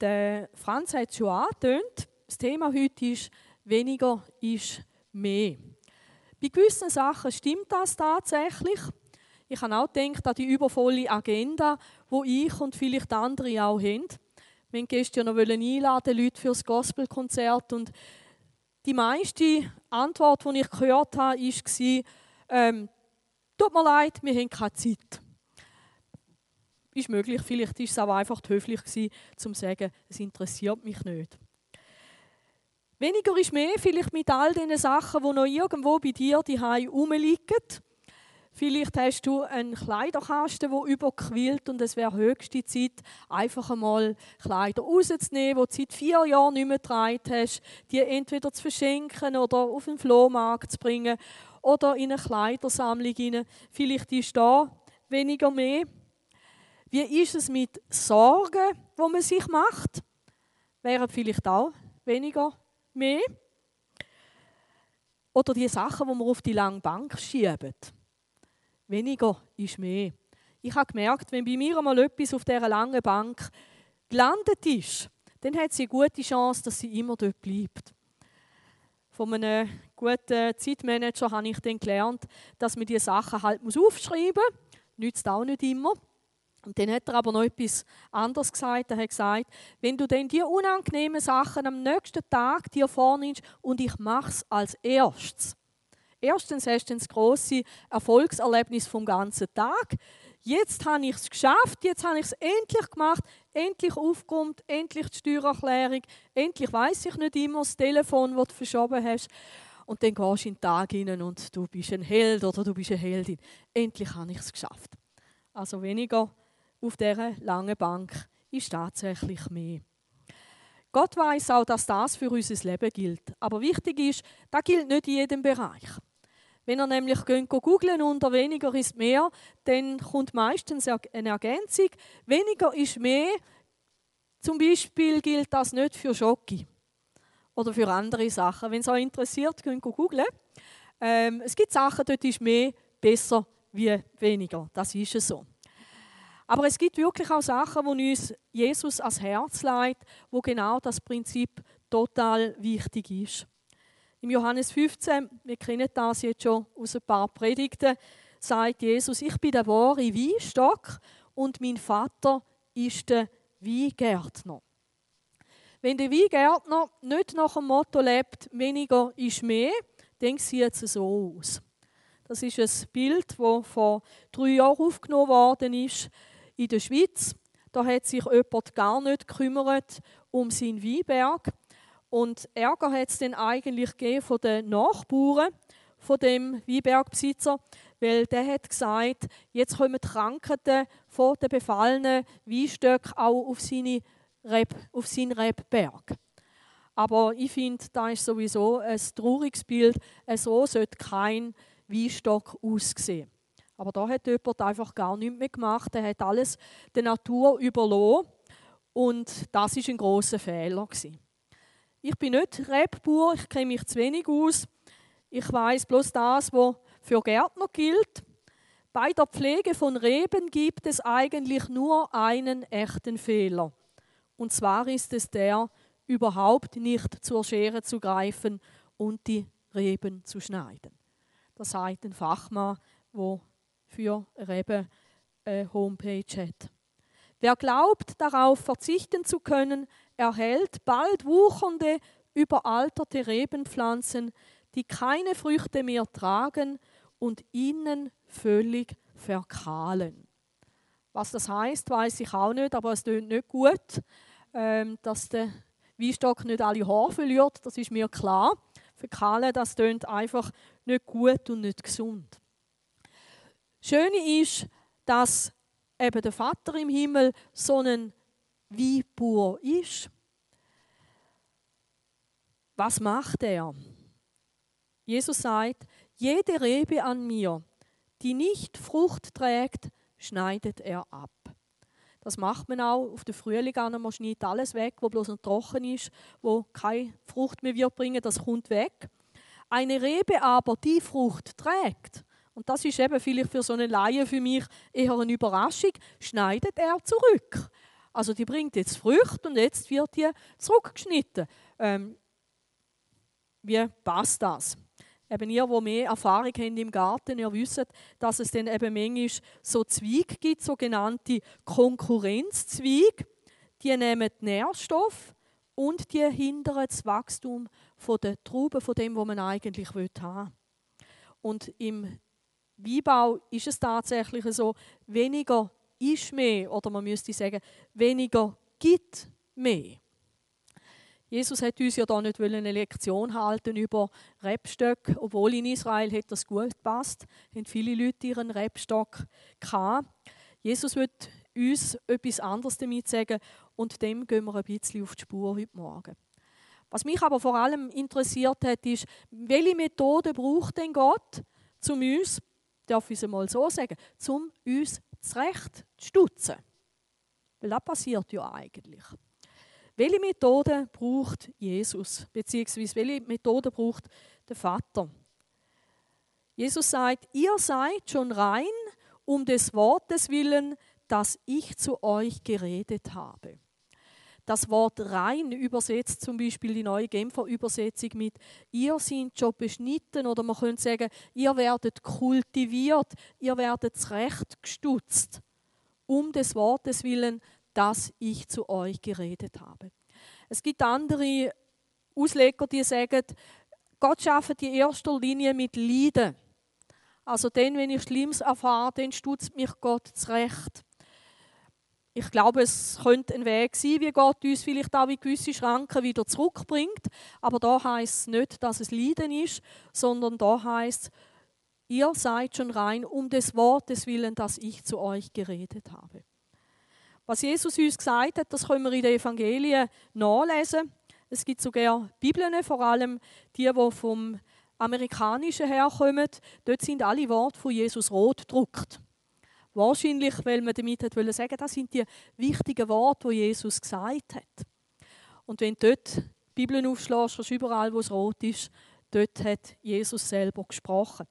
Der Franz hat es schon angetönt. Das Thema heute ist, weniger ist mehr. Bei gewissen Sachen stimmt das tatsächlich. Ich habe auch gedacht an die übervolle Agenda, wo ich und vielleicht andere auch haben. Wir wollten gestern noch einladen, Leute für das Gospelkonzert. Und die meiste Antwort, die ich gehört habe, war, ähm, tut mir leid, wir haben keine Zeit. Ist möglich, vielleicht war es aber einfach höflich gewesen, um zu sagen, es interessiert mich nicht. Weniger ist mehr, vielleicht mit all den Sachen, die noch irgendwo bei dir die rumliegen. Vielleicht hast du einen Kleiderkasten, der überquillt und es wäre höchste Zeit, einfach einmal Kleider rauszunehmen, die du seit vier Jahren nicht mehr getragen hast, die entweder zu verschenken oder auf den Flohmarkt zu bringen oder in eine Kleidersammlung hinein. Vielleicht ist da weniger mehr. Wie ist es mit Sorgen, wo man sich macht? Wären vielleicht auch weniger mehr. Oder die Sachen, die man auf die lange Bank schiebt. Weniger ist mehr. Ich habe gemerkt, wenn bei mir einmal etwas auf dieser langen Bank gelandet ist, dann hat sie eine gute Chance, dass sie immer dort bleibt. Von einem guten Zeitmanager habe ich dann gelernt, dass man diese Sachen halt aufschreiben muss. Nützt auch nicht immer. Und dann hat er aber noch etwas anderes gesagt. Er hat gesagt, wenn du denn die unangenehmen Sachen am nächsten Tag dir vornimmst und ich mache es als erstes, Erstens hast du das grosse Erfolgserlebnis vom ganzen Tag. Jetzt habe ich es geschafft, jetzt habe ich es endlich gemacht, endlich aufgeräumt, endlich die Steuererklärung, endlich weiß ich nicht immer das Telefon, das du verschoben hast. Und dann gehst du in den Tag hinein und du bist ein Held oder du bist eine Heldin. Endlich habe ich es geschafft. Also weniger auf dieser langen Bank ist tatsächlich mehr. Gott weiß auch, dass das für unser Leben gilt. Aber wichtig ist, das gilt nicht in jedem Bereich. Wenn ihr nämlich googelt unter weniger ist mehr, dann kommt meistens eine Ergänzung. Weniger ist mehr. Zum Beispiel gilt das nicht für Schoki oder für andere Sachen. Wenn es euch interessiert, könnt ihr googeln. Ähm, es gibt Sachen, dort ist mehr besser wie weniger. Das ist es so. Aber es gibt wirklich auch Sachen, wo uns Jesus ans Herz legt, wo genau das Prinzip total wichtig ist. Im Johannes 15, wir kennen das jetzt schon aus ein paar Predigten, sagt Jesus, ich bin der wahre Weinstock und mein Vater ist der Weingärtner. Wenn der Weingärtner nicht nach dem Motto lebt, weniger ist mehr, dann sieht es so aus. Das ist ein Bild, das vor drei Jahren aufgenommen worden ist in der Schweiz. Da hat sich jemand gar nicht gekümmert um seinen Weinberg. Und Ärger hat es dann eigentlich von den Nachbarn von dem Weinbergbesitzer, weil der hat gesagt, jetzt kommen die Krankheiten von den befallenen Weinstöcken auch auf, seine Reb, auf seinen Rebberg. Aber ich finde, da ist sowieso ein trauriges Bild. So sollte kein Weinstock aussehen. Aber da hat jemand einfach gar nichts mehr gemacht. Er hat alles der Natur überlassen. Und das ist ein großer Fehler. Ich bin nicht Rebbauer, ich kenne mich zu wenig aus. Ich weiß bloß das, was für Gärtner gilt. Bei der Pflege von Reben gibt es eigentlich nur einen echten Fehler. Und zwar ist es der, überhaupt nicht zur Schere zu greifen und die Reben zu schneiden. Das sagt ein Fachmann, der für Reben eine Homepage hat. Wer glaubt, darauf verzichten zu können, erhält bald wuchernde, überalterte Rebenpflanzen, die keine Früchte mehr tragen und innen völlig verkahlen. Was das heißt, weiß ich auch nicht, aber es tönt nicht gut, ähm, dass der Weinstock nicht alle Haare verliert, das ist mir klar. Verkahlen, das tönt einfach nicht gut und nicht gesund. Schöne ist, dass eben der Vater im Himmel so ein Weinbauer ist. Was macht er? Jesus sagt, jede Rebe an mir, die nicht Frucht trägt, schneidet er ab. Das macht man auch auf den Frühling an. Man schneidet alles weg, wo bloß noch trocken ist, wo keine Frucht mehr wird bringen, das kommt weg. Eine Rebe aber, die Frucht trägt, und das ist eben vielleicht für so eine Laie für mich eher eine Überraschung, schneidet er zurück. Also die bringt jetzt Früchte und jetzt wird die zurückgeschnitten. Ähm, wie passt das? Eben ihr, wo mehr Erfahrung habt im Garten, ihr wisst, dass es dann eben manchmal so Zweige gibt, sogenannte Konkurrenzzweige. Die nehmen Nährstoff und die hindern das Wachstum der Trauben, von dem, was man eigentlich haben will. Und im Weinbau ist es tatsächlich so, weniger ist mehr, oder man müsste sagen, weniger gibt mehr. Jesus hat uns ja da nicht eine Lektion halten über Rebstöcke, obwohl in Israel hat das gut gepasst, haben viele Leute ihren Rebstock gehabt. Jesus wird uns etwas anderes damit sagen und dem gehen wir ein bisschen auf die Spur heute Morgen. Was mich aber vor allem interessiert hat, ist, welche Methode braucht denn Gott, um uns, darf ich es mal so sagen, um uns zurecht zu stutzen? Weil das passiert ja eigentlich. Welche Methode braucht Jesus? Beziehungsweise welche Methode braucht der Vater? Jesus sagt, ihr seid schon rein um des Wortes willen, das ich zu euch geredet habe. Das Wort rein übersetzt zum Beispiel die neue Genfer Übersetzung mit ihr seid schon beschnitten oder man könnte sagen, ihr werdet kultiviert, ihr werdet zurechtgestutzt um des Wortes willen, dass ich zu euch geredet habe. Es gibt andere Ausleger, die sagen, Gott schafft die erster Linie mit Leiden. Also dann, wenn ich Schlimmes erfahre, dann stutzt mich Gott zurecht. Ich glaube, es könnte ein Weg sein, wie Gott uns vielleicht auch wie gewisse Schranken wieder zurückbringt. Aber da heißt es nicht, dass es Leiden ist, sondern da heißt es, ihr seid schon rein um des Wortes willen, das ich zu euch geredet habe. Was Jesus uns gesagt hat, das können wir in den Evangelien nachlesen. Es gibt sogar Bibeln, vor allem die, die vom Amerikanischen herkommen. Dort sind alle Worte von Jesus rot gedruckt. Wahrscheinlich, weil man damit wollte sagen, das sind die wichtigen Worte, die Jesus gesagt hat. Und wenn du dort die Bibel aufschlägst, überall, wo es rot ist, dort hat Jesus selber gesprochen.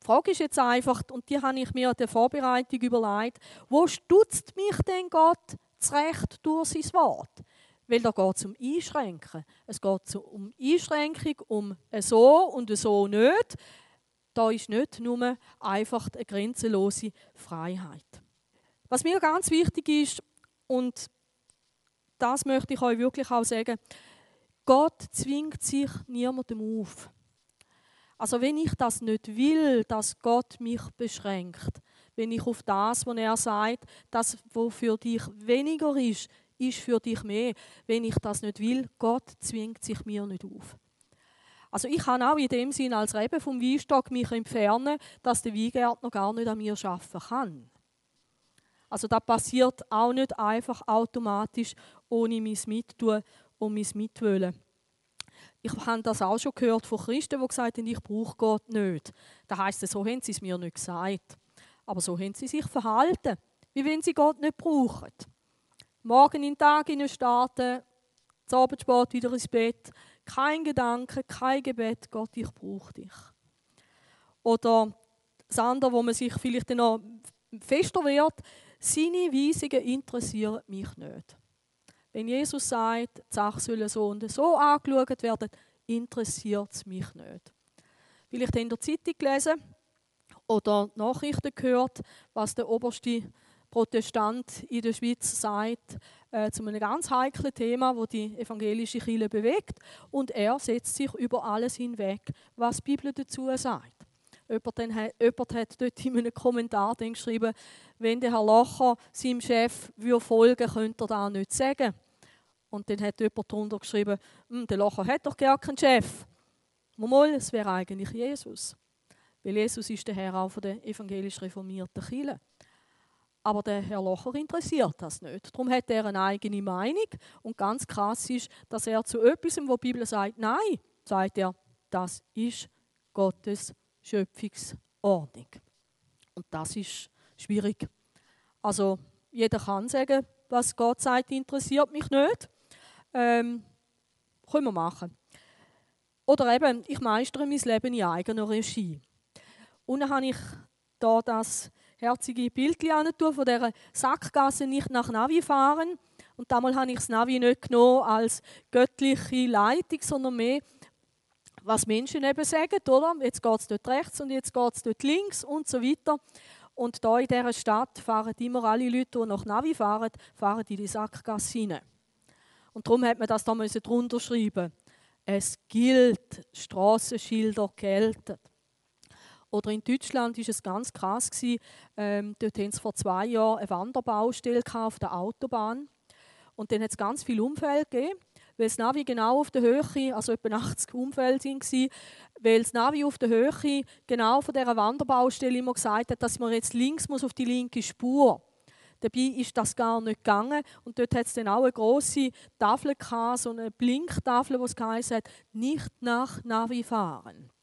Die Frage ist jetzt einfach, und die habe ich mir an der Vorbereitung überlegt, wo stutzt mich denn Gott zurecht durch sein Wort? Weil da geht es um Einschränken. Es geht um Einschränkung, um so und so nicht. Da ist nicht nur einfach eine grenzenlose Freiheit. Was mir ganz wichtig ist, und das möchte ich euch wirklich auch sagen, Gott zwingt sich niemandem auf. Also wenn ich das nicht will, dass Gott mich beschränkt, wenn ich auf das, was er sagt, das, was für dich weniger ist, ist für dich mehr. Wenn ich das nicht will, Gott zwingt sich mir nicht auf. Also ich kann auch in dem Sinn als Rebe vom Weinstock mich entfernen, dass der Weingärtner gar nicht an mir arbeiten kann. Also das passiert auch nicht einfach automatisch ohne mein Mittun und mein Mitwollen. Ich habe das auch schon gehört von Christen, die gesagt haben, ich brauche Gott nicht. Da heißt es, so haben sie es mir nicht gesagt. Aber so haben sie sich verhalten, wie wenn sie Gott nicht brauchen. Morgen in den Tag starten, zum Abend spät wieder ins Bett, kein Gedanke, kein Gebet, Gott, ich brauche dich. Oder das andere, wo man sich vielleicht noch fester wird, seine Weisungen interessieren mich nicht. Wenn Jesus sagt, die Sachen sollen so und so angeschaut werden, interessiert es mich nicht. Vielleicht in der Zeitung gelesen oder Nachrichten gehört, was der oberste Protestant in der Schweiz sagt, äh, zu einem ganz heiklen Thema, wo die evangelische Kirche bewegt. Und er setzt sich über alles hinweg, was die Bibel dazu sagt. Jemand, hat, jemand hat dort in einem Kommentar geschrieben, wenn der Herr Locher seinem Chef folgen würde, könnte er das nicht sagen. Und dann hat jemand darunter geschrieben, hm, der Locher hat doch gar keinen Chef. Mal, es wäre eigentlich Jesus. Weil Jesus ist der Herr auch von der evangelisch reformierten Kirche. Aber der Herr Locher interessiert das nicht. Darum hat er eine eigene Meinung. Und ganz krass ist, dass er zu etwas, wo die Bibel sagt, nein, sagt er, das ist Gottes Schöpfungsordnung. Und das ist schwierig. Also jeder kann sagen, was Gott sagt, interessiert mich nicht. Ähm, können wir machen. Oder eben, ich meistere mein Leben in eigener Regie. Und dann habe ich da das herzige Bildchen von dieser Sackgasse nicht nach Navi fahren. Und damals habe ich das Navi nicht genommen als göttliche Leitung, sondern mehr, was Menschen eben sagen, oder? Jetzt geht es dort rechts und jetzt geht es dort links und so weiter. Und da in dieser Stadt fahren immer alle Leute, die nach Navi fahren, fahren in die Sackgasse hinein. Und darum hat man das da drunter schreiben. Es gilt, Straßenschilder gelten. Oder in Deutschland war es ganz krass. Ähm, dort haben sie vor zwei Jahren eine Wanderbaustelle auf der Autobahn. Und dann hat es ganz viele Unfälle gegeben, weil das Navi genau auf der Höhe, also etwa 80 Unfälle waren, weil das Navi auf der Höhe genau von dieser Wanderbaustelle immer gesagt hat, dass man jetzt links muss auf die linke Spur. Dabei ist das gar nicht gegangen. Und dort hat es dann auch eine grosse Tafel gehabt, so eine Blinktafel, wo es geheißen hat, nicht nach Navi fahren.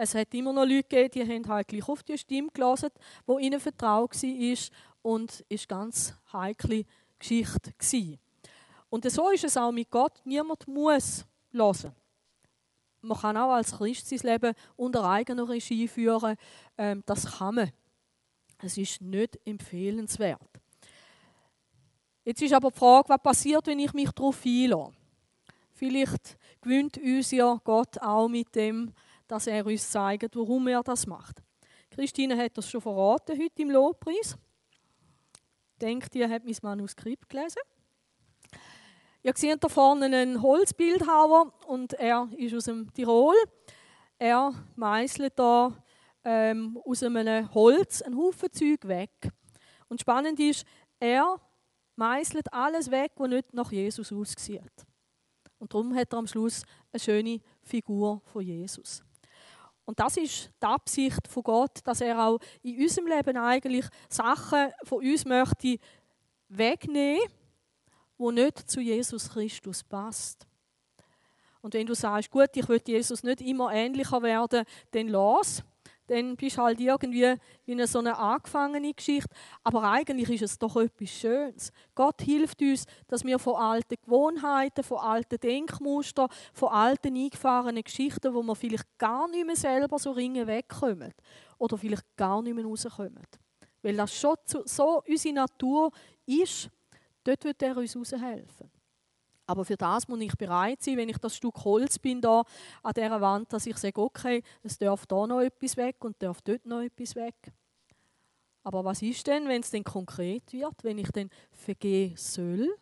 Es hat immer noch Leute gegeben, die haben halt gleich auf die Stimme gelesen, wo ihnen vertraut war und ist ganz heikle Geschichte gewesen. Und so ist es auch mit Gott. Niemand muss hören. Man kann auch als Christ sein Leben unter eigener Regie führen. Ähm, das kann man. Es ist nicht empfehlenswert. Jetzt ist aber die Frage, was passiert, wenn ich mich darauf einlasse? Vielleicht gewöhnt uns ja Gott auch mit dem, dass er uns zeigt, warum er das macht. Christine hat das schon verraten heute im Lobpreis. Denkt ihr, habt mein Manuskript gelesen? Ihr seht da vorne einen Holzbildhauer und er ist aus dem Tirol. Er meißelt da ähm, aus einem Holz einen Haufen Zeug weg. Und spannend ist, er meißelt alles weg, was nicht nach Jesus aussieht. Und darum hat er am Schluss eine schöne Figur von Jesus. Und das ist die Absicht von Gott, dass er auch in unserem Leben eigentlich Sachen von uns möchte wegnehmen, wo nicht zu Jesus Christus passt. Und wenn du sagst, gut, ich will Jesus nicht immer ähnlicher werden, dann los dann bist du halt irgendwie in so einer angefangene Geschichte. Aber eigentlich ist es doch etwas Schönes. Gott hilft uns, dass wir von alten Gewohnheiten, von alten Denkmustern, von alten eingefahrenen Geschichten, wo wir vielleicht gar nicht mehr selber so ringen wegkommen oder vielleicht gar nicht mehr rauskommen. Weil das schon so unsere Natur ist, dort wird er uns raushelfen. Aber für das muss ich bereit sein, wenn ich das Stück Holz bin da an dieser Wand, dass ich sage, okay, es darf da noch etwas weg und darf dort noch etwas weg. Aber was ist denn, wenn es denn konkret wird, wenn ich denn vergehen soll,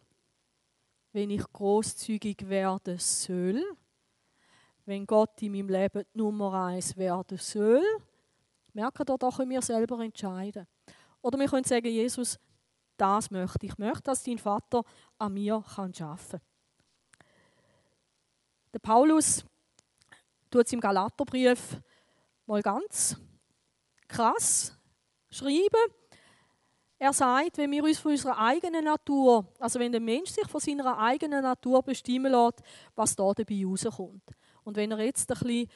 wenn ich großzügig werden soll, wenn Gott in meinem Leben Nummer eins werden soll, merken da doch wir selber entscheiden. Oder wir können sagen, Jesus, das möchte ich. Ich möchte, dass dein Vater an mir arbeiten kann. Der Paulus tut es im Galaterbrief mal ganz krass schreiben. Er sagt, wenn wir uns von unserer eigenen Natur, also wenn der Mensch sich von seiner eigenen Natur bestimmen lässt, was da dabei rauskommt. Und wenn er jetzt ein bisschen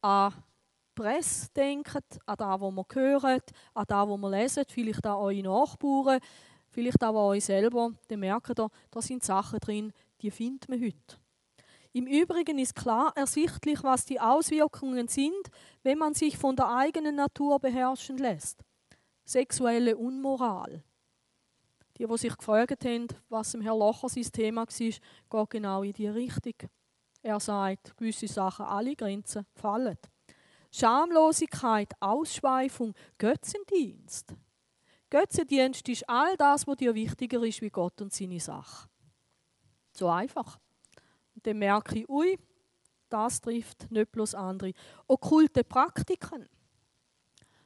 an Presse denkt, an das, was wir hören, an das, was wir lesen, vielleicht an eure Nachbarn, vielleicht auch an euch selber, dann merkt ihr, da sind Sachen drin, die findet man heute. Im Übrigen ist klar ersichtlich, was die Auswirkungen sind, wenn man sich von der eigenen Natur beherrschen lässt. Sexuelle Unmoral. Die, die sich gefragt haben, was im Herr Locher sein Thema war, geht genau in die Richtung. Er sagt, gewisse Sachen, alle Grenzen fallen. Schamlosigkeit, Ausschweifung, Götzendienst. Götzendienst ist all das, was dir wichtiger ist wie Gott und seine Sache. So einfach. Dann merke ich, ui, das trifft nicht bloß andere. Okkulte Praktiken.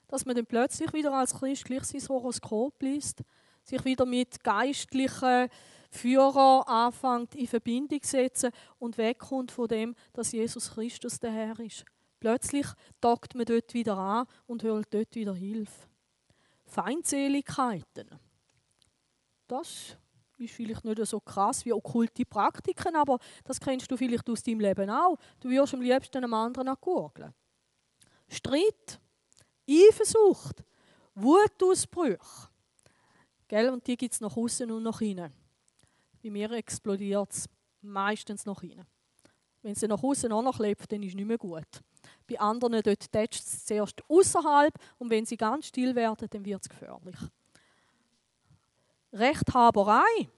Dass man dann plötzlich wieder als Christ gleich sein Horoskop liest, sich wieder mit geistlichen Führern anfängt in Verbindung zu setzen und wegkommt von dem, dass Jesus Christus der Herr ist. Plötzlich dockt man dort wieder an und holt dort wieder Hilfe. Feindseligkeiten. Das ist vielleicht nicht so krass wie okkulte Praktiken, aber das kennst du vielleicht aus deinem Leben auch. Du wirst am liebsten einem anderen gurgeln. Streit, Eifersucht, Wutausbrüche. Gell? Und die gibt es nach außen und nach innen. Bei mir explodiert es meistens nach innen. Wenn es nach außen auch noch lebt, dann ist es nicht mehr gut. Bei anderen dort tätscht es zuerst außerhalb und wenn sie ganz still werden, dann wird es gefährlich. Rechthaberei.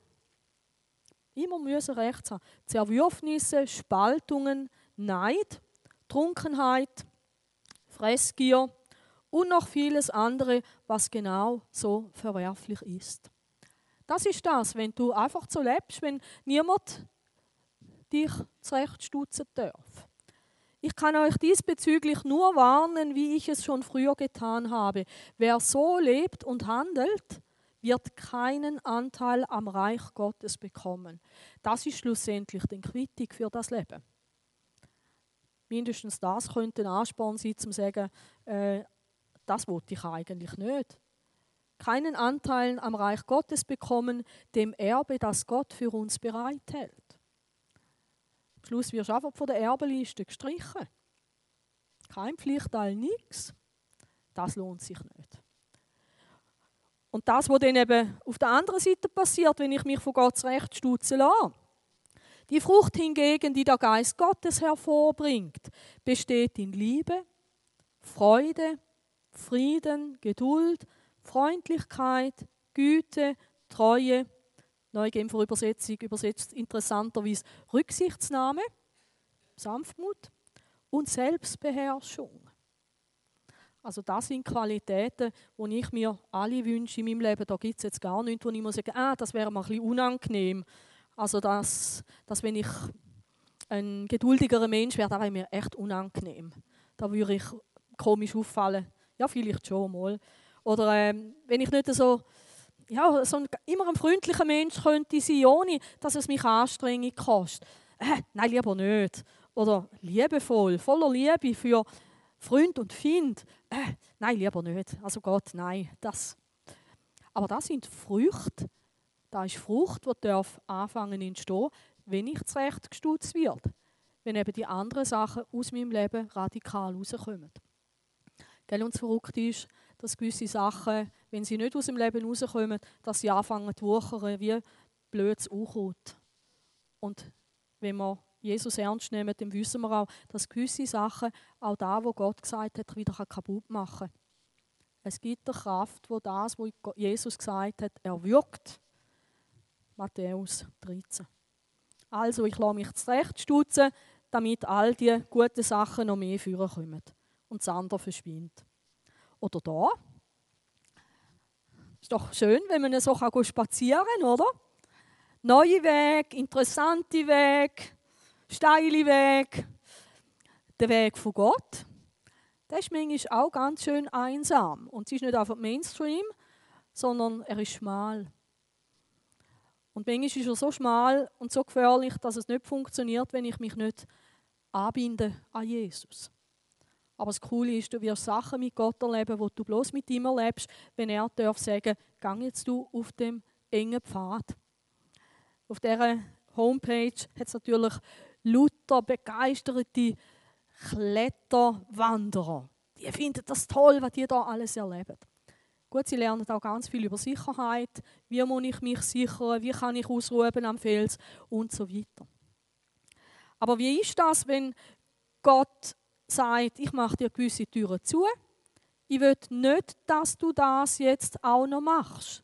Immer müssen Recht haben. Zerwürfnisse, Spaltungen, Neid, Trunkenheit, Fressgier und noch vieles andere, was genau so verwerflich ist. Das ist das, wenn du einfach so lebst, wenn niemand dich zurechtstutzen darf. Ich kann euch diesbezüglich nur warnen, wie ich es schon früher getan habe. Wer so lebt und handelt, wird keinen Anteil am Reich Gottes bekommen. Das ist schlussendlich die Quittung für das Leben. Mindestens das könnte ein Ansporn sein, zum zu sagen, äh, das wollte ich eigentlich nicht. Keinen Anteil am Reich Gottes bekommen, dem Erbe, das Gott für uns bereithält. Am Schluss wirst du einfach von der Erbeliste gestrichen. Kein Pflichtteil, nichts. Das lohnt sich nicht. Und das, was dann eben auf der anderen Seite passiert, wenn ich mich von Gott Recht stutzen lasse. Die Frucht hingegen, die der Geist Gottes hervorbringt, besteht in Liebe, Freude, Frieden, Geduld, Freundlichkeit, Güte, Treue, Neue Genfer Übersetzung übersetzt interessanterweise Rücksichtsnahme, Sanftmut und Selbstbeherrschung. Also das sind Qualitäten, die ich mir alle wünsche in meinem Leben. Da gibt es jetzt gar nichts, wo ich muss sagen ah, das wäre mir ein bisschen unangenehm. Also dass, dass wenn ich ein geduldigerer Mensch wäre, das wäre mir echt unangenehm. Da würde ich komisch auffallen. Ja, vielleicht schon mal. Oder ähm, wenn ich nicht so ja, so ein, immer ein freundlicher Mensch könnte sein, ohne dass es mich Anstrengung kostet. Äh, nein, lieber nicht. Oder liebevoll, voller Liebe für Freund und Find. Äh, nein, lieber nicht. Also Gott, nein. Das. Aber das sind Früchte. Das ist Frucht, die darf anfangen entstehen, wenn ich zurecht gestutzt wird. Wenn eben die anderen Sachen aus meinem Leben radikal rauskommen. Gell, uns verrückt ist, dass gewisse Sachen, wenn sie nicht aus dem Leben rauskommen, dass sie anfangen zu wuchern wie blödes Unkraut. Und wenn wir Jesus ernst nehmen, dann wissen wir auch, dass gewisse Sachen auch da, wo Gott gesagt hat, wieder kaputt machen kann. Es gibt eine Kraft, wo das, was Jesus gesagt hat, erwirkt. Matthäus 13. Also, ich lasse mich zurechtstutzen, damit all die guten Sachen noch mehr führen kommen und das andere verschwindet. Oder da. Ist doch schön, wenn man so spazieren kann, oder? Neue Weg, interessante Weg, steile Weg. Der Weg von Gott. Der ist manchmal auch ganz schön einsam. Und es ist nicht einfach Mainstream, sondern er ist schmal. Und manchmal ist er so schmal und so gefährlich, dass es nicht funktioniert, wenn ich mich nicht anbinde an Jesus. Aber das Coole ist, du wirst Sachen mit Gott erleben, die du bloß mit ihm erlebst, wenn er darf sagen, gang jetzt du auf dem engen Pfad. Auf dieser Homepage hat es natürlich lauter begeisterte Kletterwanderer. Die finden das toll, was die da alles erleben. Gut, sie lernen auch ganz viel über Sicherheit. Wie muss ich mich sichern? Wie kann ich ausruhen am Fels? Und so weiter. Aber wie ist das, wenn Gott sagt, ich mache dir gewisse Türen zu. Ich will nicht, dass du das jetzt auch noch machst.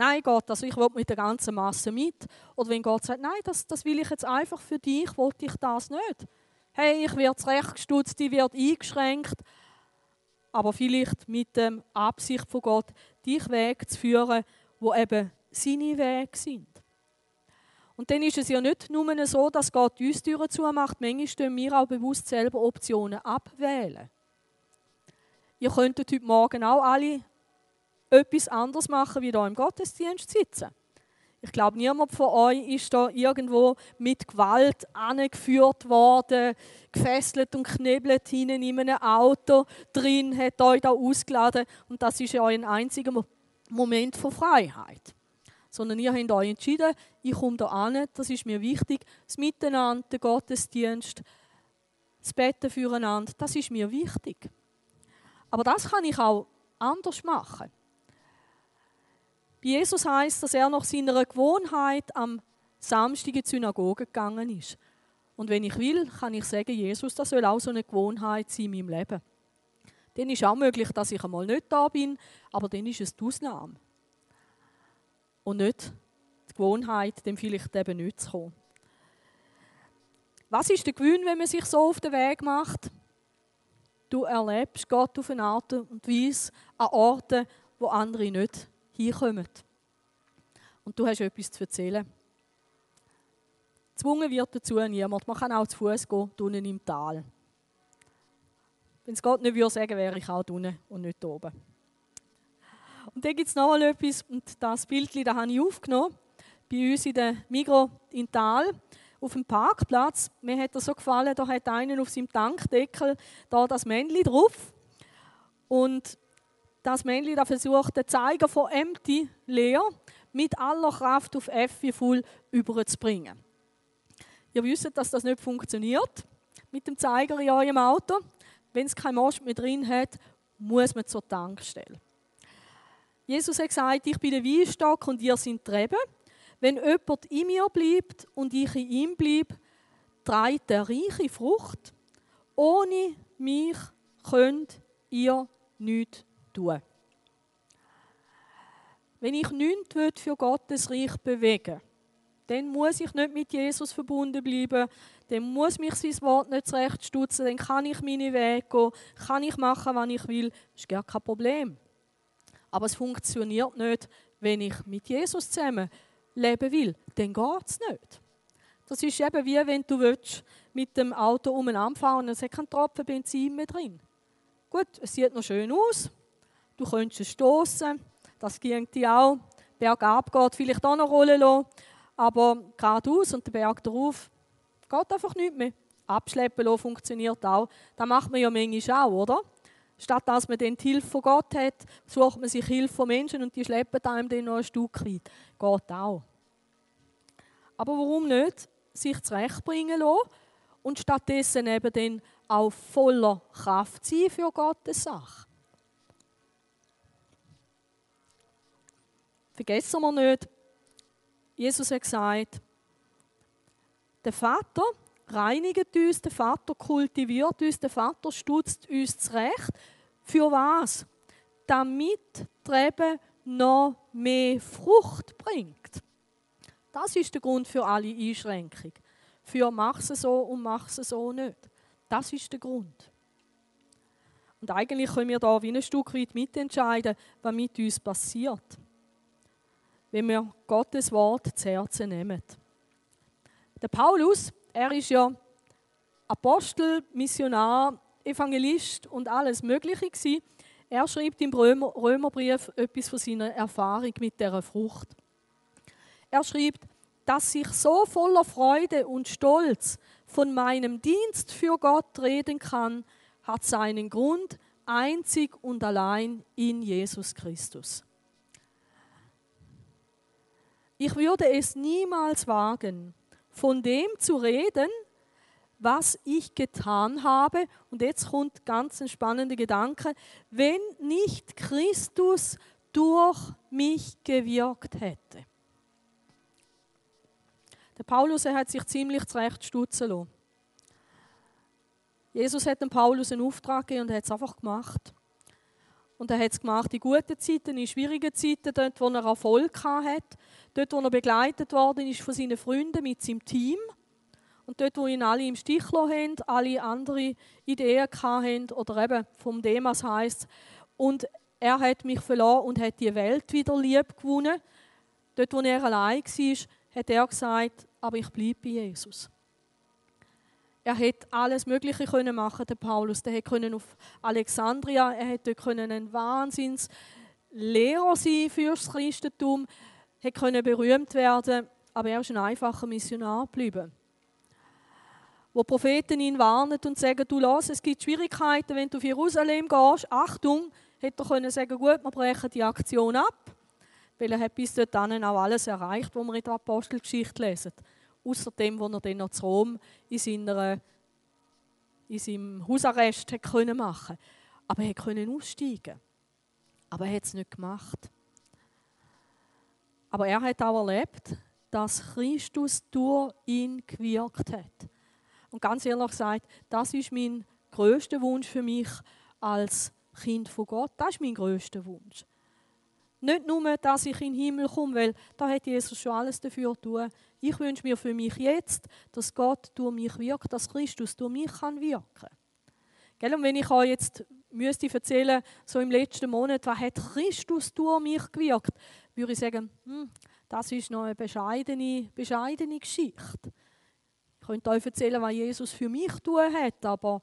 Nein, Gott, also ich will mit der ganzen Masse mit. Oder wenn Gott sagt, nein, das, das will ich jetzt einfach für dich, wollte ich das nicht. Hey, ich werde zurechtgestutzt, ich werde eingeschränkt. Aber vielleicht mit der Absicht von Gott, dich Weg zu führen, wo eben seine Wege sind. Und dann ist es ja nicht nur so, dass Gott uns Türen zumacht, manchmal stehen wir auch bewusst selber Optionen abwählen. Ihr könntet heute Morgen auch alle etwas anderes machen, wie hier im Gottesdienst sitzen. Ich glaube, niemand von euch ist da irgendwo mit Gewalt angeführt worden, gefesselt und knebelt hinten in einem Auto drin, hat euch da ausgeladen und das ist ein einziger Moment von Freiheit sondern ihr habt euch entschieden, ich komme da an, das ist mir wichtig, das Miteinander, der Gottesdienst, das Betten füreinander, das ist mir wichtig. Aber das kann ich auch anders machen. Bei Jesus heißt, dass er nach seiner Gewohnheit am Samstag in die Synagoge gegangen ist. Und wenn ich will, kann ich sagen, Jesus, das soll auch so eine Gewohnheit sein in meinem Leben. Dann ist auch möglich, dass ich einmal nicht da bin, aber dann ist es die Ausnahme. Und nicht die Gewohnheit, dem vielleicht eben nicht zu kommen. Was ist der Gewinn, wenn man sich so auf den Weg macht? Du erlebst Gott auf eine Art und Weise an Orten, wo andere nicht hinkommen. Und du hast etwas zu erzählen. Gezwungen wird dazu niemand. Man kann auch zu Fuß gehen, unten im Tal. Wenn es Gott nicht würde sagen, wäre ich auch unten und nicht oben. Und dann gibt es noch etwas, und das Bild da habe ich aufgenommen, bei uns in der Migro in Tal, auf dem Parkplatz. Mir hat das so gefallen, da hat einer auf seinem Tankdeckel da das Männchen drauf. Und das Männchen da versucht, den Zeiger von Empty leer mit aller Kraft auf F wie Full überzubringen. Ihr wisst, dass das nicht funktioniert mit dem Zeiger in eurem Auto. Wenn es kein Most mehr drin hat, muss man zur Tankstelle. Jesus hat gesagt, ich bin der Weinstock und ihr seid die Reben. Wenn jemand in mir bleibt und ich in ihm bleibe, trägt er reiche Frucht. Ohne mich könnt ihr nichts tun. Wenn ich nichts für Gottes Reich bewegen will, dann muss ich nicht mit Jesus verbunden bleiben, dann muss mich sein Wort nicht zurechtstutzen, dann kann ich meine Wege gehen, kann ich machen, was ich will, ist gar kein Problem. Aber es funktioniert nicht, wenn ich mit Jesus zusammen leben will, dann geht es nicht. Das ist eben wie wenn du willst, mit dem Auto umeinander fahren und es hat keinen Tropfen Benzin mehr drin. Gut, es sieht noch schön aus, du könntest es stoßen, das ging dir auch. Bergab geht vielleicht auch noch rollen lassen, aber geradeaus und der Berg darauf geht einfach nicht mehr. Abschleppen lassen funktioniert auch. Das macht man ja manchmal auch, oder? Statt dass man dann die Hilfe von Gott hat, sucht man sich Hilfe von Menschen und die schleppen einem dann noch ein Stück weit. Geht auch. Aber warum nicht sich zurechtbringen lassen und stattdessen eben dann auch voller Kraft sein für Gottes Sache? Vergessen wir nicht, Jesus hat gesagt, der Vater reinigt uns, der Vater kultiviert uns, der Vater stutzt uns zurecht. Für was? Damit Treben noch mehr Frucht bringt. Das ist der Grund für alle Einschränkungen. Für mach es so und mach es so nicht. Das ist der Grund. Und eigentlich können wir da wie ein Stück weit mitentscheiden, was mit uns passiert wenn wir Gottes Wort zu Herzen nehmen. Der Paulus, er ist ja Apostel, Missionar, Evangelist und alles Mögliche gewesen. Er schreibt im Römer, Römerbrief etwas von seiner Erfahrung mit der Frucht. Er schreibt, dass ich so voller Freude und Stolz von meinem Dienst für Gott reden kann, hat seinen Grund einzig und allein in Jesus Christus. Ich würde es niemals wagen, von dem zu reden, was ich getan habe. Und jetzt kommt ganz ein spannender Gedanke. Wenn nicht Christus durch mich gewirkt hätte. Der Paulus er hat sich ziemlich zurecht stutzen lassen. Jesus hat dem Paulus einen Auftrag gegeben und er hat es einfach gemacht. Und er hat es gemacht in guten Zeiten, in schwierigen Zeiten, dort, wo er Erfolg hatte, dort, wo er begleitet worden ist von seinen Freunden mit seinem Team. Und dort, wo ihn alle im Stich haben, alle andere Ideen hatten, oder eben vom Demas heißt Und er hat mich verloren und hat die Welt wieder lieb gewonnen. Dort, wo er allein war, hat er gesagt, aber ich bleibe bei Jesus. Er hätte alles Mögliche können machen, der Paulus. Der hätte auf Alexandria, er hätte können ein Wahnsinns Lehrer sein fürs Christentum, hätte können berühmt werden, aber er ist ein einfacher Missionar geblieben. Wo Propheten ihn warnen und sagen, du lass, es gibt Schwierigkeiten, wenn du auf Jerusalem gehst. Achtung, hätte er können sagen, gut, wir brechen die Aktion ab, weil er hat bis dahin auch alles erreicht, was wir in der Apostelgeschichte lesen außer dem, was er dann noch zu Rom in, seiner, in seinem Hausarrest hat können machen Aber er konnte aussteigen. Aber er hat es nicht gemacht. Aber er hat auch erlebt, dass Christus durch ihn gewirkt hat. Und ganz ehrlich gesagt, das ist mein größter Wunsch für mich als Kind von Gott. Das ist mein größter Wunsch. Nicht nur, dass ich in den Himmel komme, weil da hat Jesus schon alles dafür tun. Ich wünsche mir für mich jetzt, dass Gott durch mich wirkt, dass Christus durch mich kann wirken. Gell? Und wenn ich euch jetzt müsste erzählen, so im letzten Monat, was hat Christus durch mich gewirkt, würde ich sagen, hm, das ist noch eine bescheidene, bescheidene Geschichte. Ich könnte euch erzählen, was Jesus für mich tun hat, aber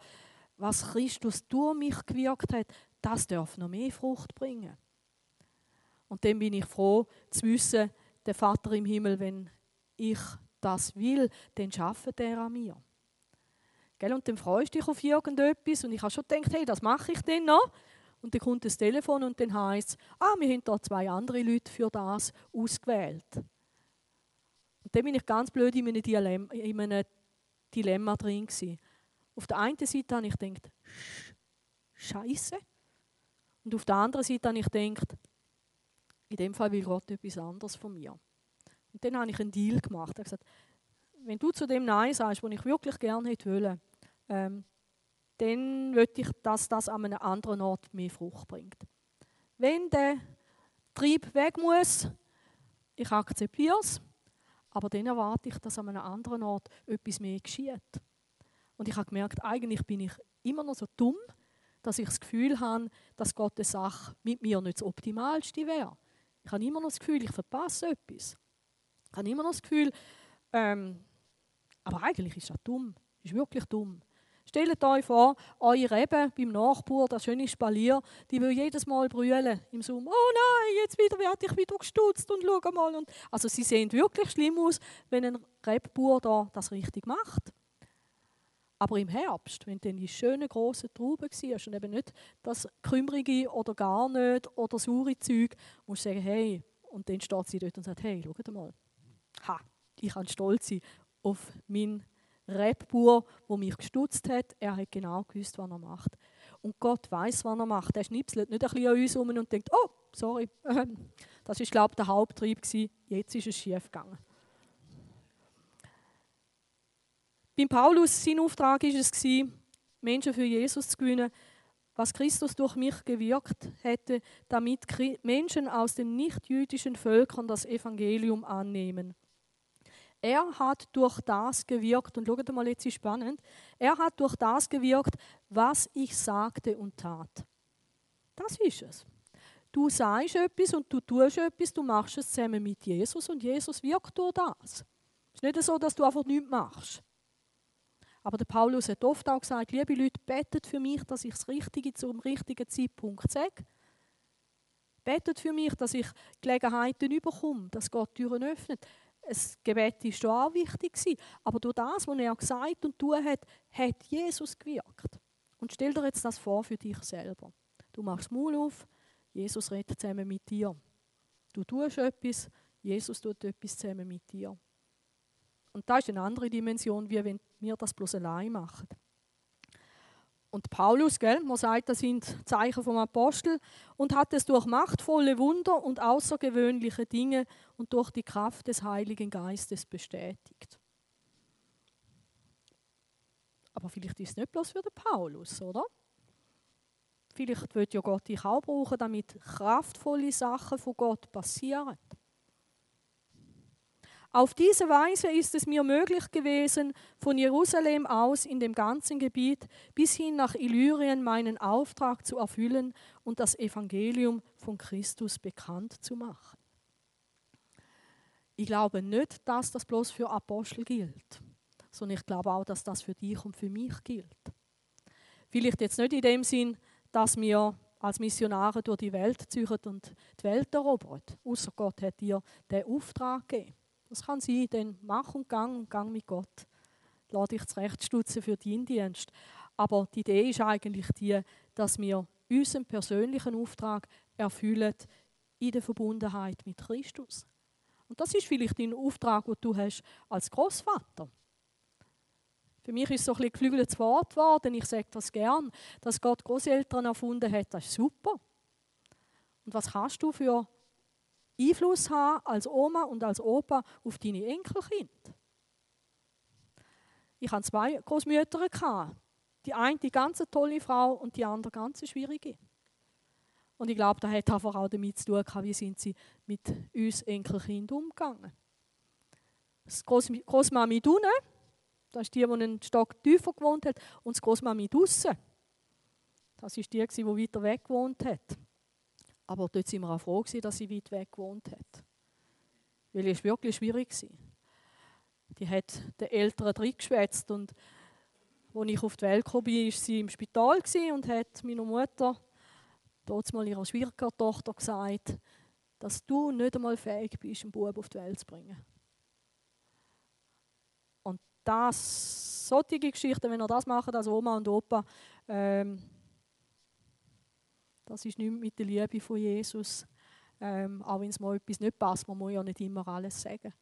was Christus durch mich gewirkt hat, das darf noch mehr Frucht bringen. Und dann bin ich froh zu wissen, der Vater im Himmel, wenn ich das will, dann schafft er an mir. Gell? Und dann freust du dich auf irgendetwas und ich habe schon gedacht, hey, das mache ich dann noch. Und dann kommt das Telefon und dann heißt es, ah, wir haben da zwei andere Leute für das ausgewählt. Und dann bin ich ganz blöd in einem Dilemma, in einem Dilemma drin gewesen. Auf der einen Seite habe ich gedacht, Scheiße. Und auf der anderen Seite habe ich gedacht, in dem Fall will Gott etwas anderes von mir. Und dann habe ich einen Deal gemacht. Ich habe gesagt, wenn du zu dem Nein sagst, was ich wirklich gerne hätte wollen, ähm, dann möchte ich, dass das an einem anderen Ort mehr Frucht bringt. Wenn der Trieb weg muss, ich akzeptiere es, aber dann erwarte ich, dass an einem anderen Ort etwas mehr geschieht. Und ich habe gemerkt, eigentlich bin ich immer noch so dumm, dass ich das Gefühl habe, dass Gottes Sache mit mir nicht das Optimalste wäre. Ich habe immer noch das Gefühl, ich verpasse etwas. Ich habe immer noch das Gefühl, ähm, aber eigentlich ist das dumm. Ist wirklich dumm. Stellt euch vor, eure Rebe beim Nachbar, das schöne Spalier, die will jedes Mal brüllen im Sommer. Oh nein, jetzt wieder werde ich wieder gestutzt und schau mal. Und also sie sehen wirklich schlimm aus, wenn ein Rebbauer da das richtig macht. Aber im Herbst, wenn dann die schönen grossen Trauben war und eben nicht das kümmerige oder gar nicht oder saure Zeug, musst du sagen, hey, und dann steht sie dort und sagt, hey, schau mal, ha, ich kann stolz sein auf meinen Rebbauer, der mich gestutzt hat. Er hat genau gewusst, was er macht. Und Gott weiß, was er macht. Er schnipselt nicht ein bisschen an uns um und denkt, oh, sorry, das war, glaube ich, der Haupttrieb. Jetzt ist es schief gegangen. Beim Paulus, sein Auftrag war es, Menschen für Jesus zu gewinnen, was Christus durch mich gewirkt hätte, damit Menschen aus den nichtjüdischen Völkern das Evangelium annehmen. Er hat durch das gewirkt, und schaut mal, jetzt ist spannend, er hat durch das gewirkt, was ich sagte und tat. Das ist es. Du sagst etwas und du tust etwas, du machst es zusammen mit Jesus und Jesus wirkt durch das. Es ist nicht so, dass du einfach nichts machst. Aber der Paulus hat oft auch gesagt, liebe Leute, betet für mich, dass ich das Richtige zum richtigen Zeitpunkt sage. Betet für mich, dass ich Gelegenheiten überkomme, dass Gott Türen öffnet. Das Gebet war schon auch wichtig. Aber durch das, was er gesagt und tun hat, hat Jesus gewirkt. Und stell dir jetzt das vor für dich selber. Du machst Maul auf, Jesus redet zusammen mit dir. Du tust etwas, Jesus tut etwas zusammen mit dir. Und da ist eine andere Dimension, wie wenn wir das bloß allein machen. Und Paulus, gell, man sagt, das sind Zeichen vom Apostel und hat es durch machtvolle Wunder und außergewöhnliche Dinge und durch die Kraft des Heiligen Geistes bestätigt. Aber vielleicht ist es nicht bloß für den Paulus, oder? Vielleicht wird ja Gott dich auch brauchen, damit kraftvolle Sachen von Gott passieren. Auf diese Weise ist es mir möglich gewesen, von Jerusalem aus in dem ganzen Gebiet bis hin nach Illyrien meinen Auftrag zu erfüllen und das Evangelium von Christus bekannt zu machen. Ich glaube nicht, dass das bloß für Apostel gilt, sondern ich glaube auch, dass das für dich und für mich gilt. Vielleicht jetzt nicht in dem Sinn, dass wir als Missionare durch die Welt ziehen und die Welt erobern. Außer Gott hat dir den Auftrag gegeben. Das kann sein, dann mach und gang und gang mit Gott. Lass dich zurechtstutzen für deinen Dienst. Aber die Idee ist eigentlich die, dass wir unseren persönlichen Auftrag erfüllen in der Verbundenheit mit Christus. Und das ist vielleicht dein Auftrag, den du hast als Großvater. Für mich ist so ein geflügeltes Wort geworden. Ich sage das gern, dass Gott Großeltern erfunden hat. Das ist super. Und was kannst du für Einfluss haben als Oma und als Opa auf deine Enkelkinder. Ich hatte zwei Großmütter. Die eine die ganz tolle Frau und die andere ganz schwierige. Und ich glaube, das hat einfach auch damit zu tun, wie sind sie mit uns Enkelkindern umgegangen. Das Großmami unten, das ist die, die einen Stock tiefer gewohnt hat, und das Großmami draussen. Das ist die, die weiter weg gewohnt hat. Aber dort sind wir auch froh, dass sie weit weg gewohnt hat. Weil es wirklich schwierig war. Die hat den Eltern reingeschwätzt und als ich auf die Welt kam, war sie im Spital und hat meiner Mutter dort mal ihrer Schwiegertochter gesagt, dass du nicht einmal fähig bist, einen Bub auf die Welt zu bringen. Und das, solche Geschichten, wenn ihr das macht als Oma und Opa, ähm, das ist nicht mit der Liebe von Jesus. Ähm, auch wenn es mal etwas nicht passt, man muss ja nicht immer alles sagen.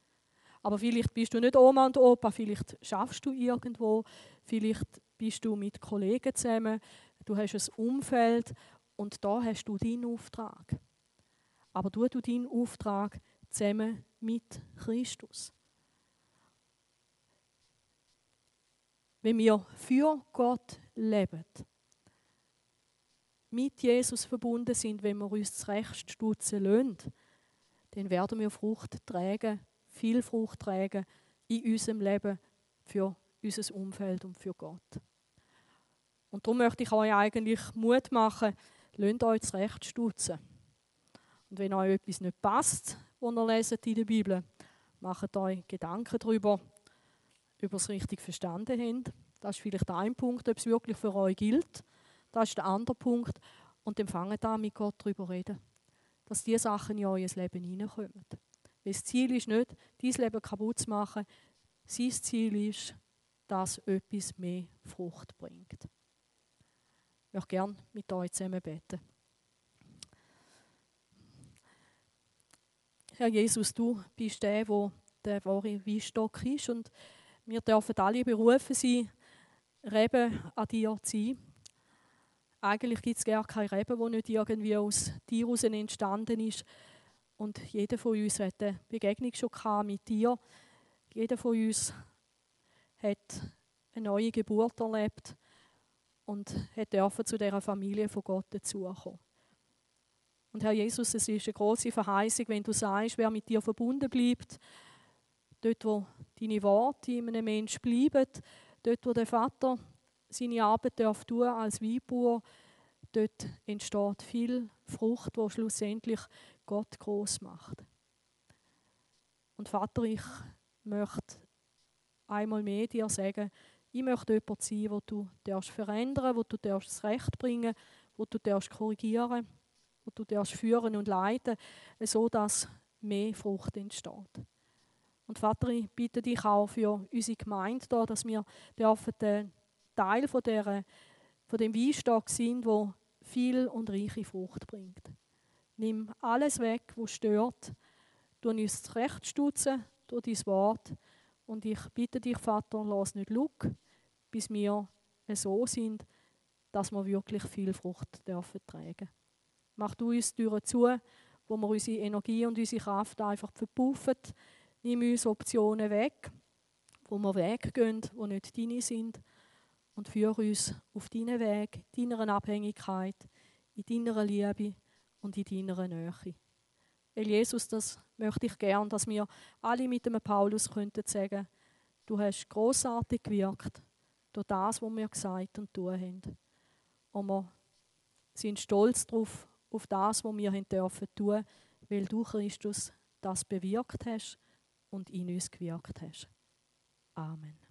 Aber vielleicht bist du nicht Oma und Opa, vielleicht schaffst du irgendwo, vielleicht bist du mit Kollegen zusammen, du hast ein Umfeld und da hast du deinen Auftrag. Aber du du deinen Auftrag zusammen mit Christus. Wenn wir für Gott leben, mit Jesus verbunden sind, wenn wir uns zurecht stutzen lassen, dann werden wir Frucht tragen, viel Frucht tragen in unserem Leben für unser Umfeld und für Gott. Und darum möchte ich euch eigentlich Mut machen, lasst euch zurecht stutzen. Und wenn euch etwas nicht passt, was ihr leset in der Bibel, macht euch Gedanken darüber, ob ihr es richtig verstanden habt. Das ist vielleicht ein Punkt, ob es wirklich für euch gilt. Das ist der andere Punkt. Und dann fangen da mit Gott darüber reden. Dass diese Sachen in euer Leben hineinkommen. Weil das Ziel ist nicht, dein Leben kaputt zu machen. Sein Ziel ist, dass etwas mehr Frucht bringt. Ich möchte gerne mit euch zusammen beten. Herr Jesus, du bist der, wo der wahre Weinstock ist und wir dürfen alle berufen sein, Reben an dir zu sein. Eigentlich gibt es gar keine Rebe, die nicht irgendwie aus heraus entstanden ist. Und jeder von uns hat eine Begegnung schon mit dir. Jeder von uns hat eine neue Geburt erlebt und hat zu dieser Familie von Gott dazukommen. Und Herr Jesus, es ist eine große Verheißung, wenn du sagst, wer mit dir verbunden bleibt, dort, wo deine Worte in einem Menschen bleiben, dort, wo der Vater seine Arbeit darf tun als Weinbauer, dort entsteht viel Frucht, wo schlussendlich Gott groß macht. Und Vater, ich möchte einmal mehr dir sagen, ich möchte jemand sein, wo du darfst verändern, wo du darfst Recht bringen, wo du darfst korrigieren, wo du darfst führen und leiten, so dass mehr Frucht entsteht. Und Vater, ich bitte dich auch für unsere Gemeinde da, dass wir dürfen Teil von, der, von dem Weinstock sind, wo viel und reiche Frucht bringt. Nimm alles weg, was stört. Du uns zurechtstutzen durch dein Wort. Und ich bitte dich, Vater, lass nicht Lug, bis wir so sind, dass wir wirklich viel Frucht dürfen tragen. Mach du uns Türen zu, wo wir unsere Energie und unsere Kraft einfach verpuffen. Nimm uns Optionen weg, wo wir weggehen, die nicht deine sind und führe uns auf deinen Weg, deiner Abhängigkeit, in deiner Liebe und in deiner Nähe. Weil Jesus, das möchte ich gern, dass wir alle mit dem Paulus könnten sagen, du hast großartig gewirkt durch das, was wir gesagt und tun haben. Und wir sind stolz darauf, auf das, was wir haben dürfen tun, weil du, Christus, das bewirkt hast und in uns gewirkt hast. Amen.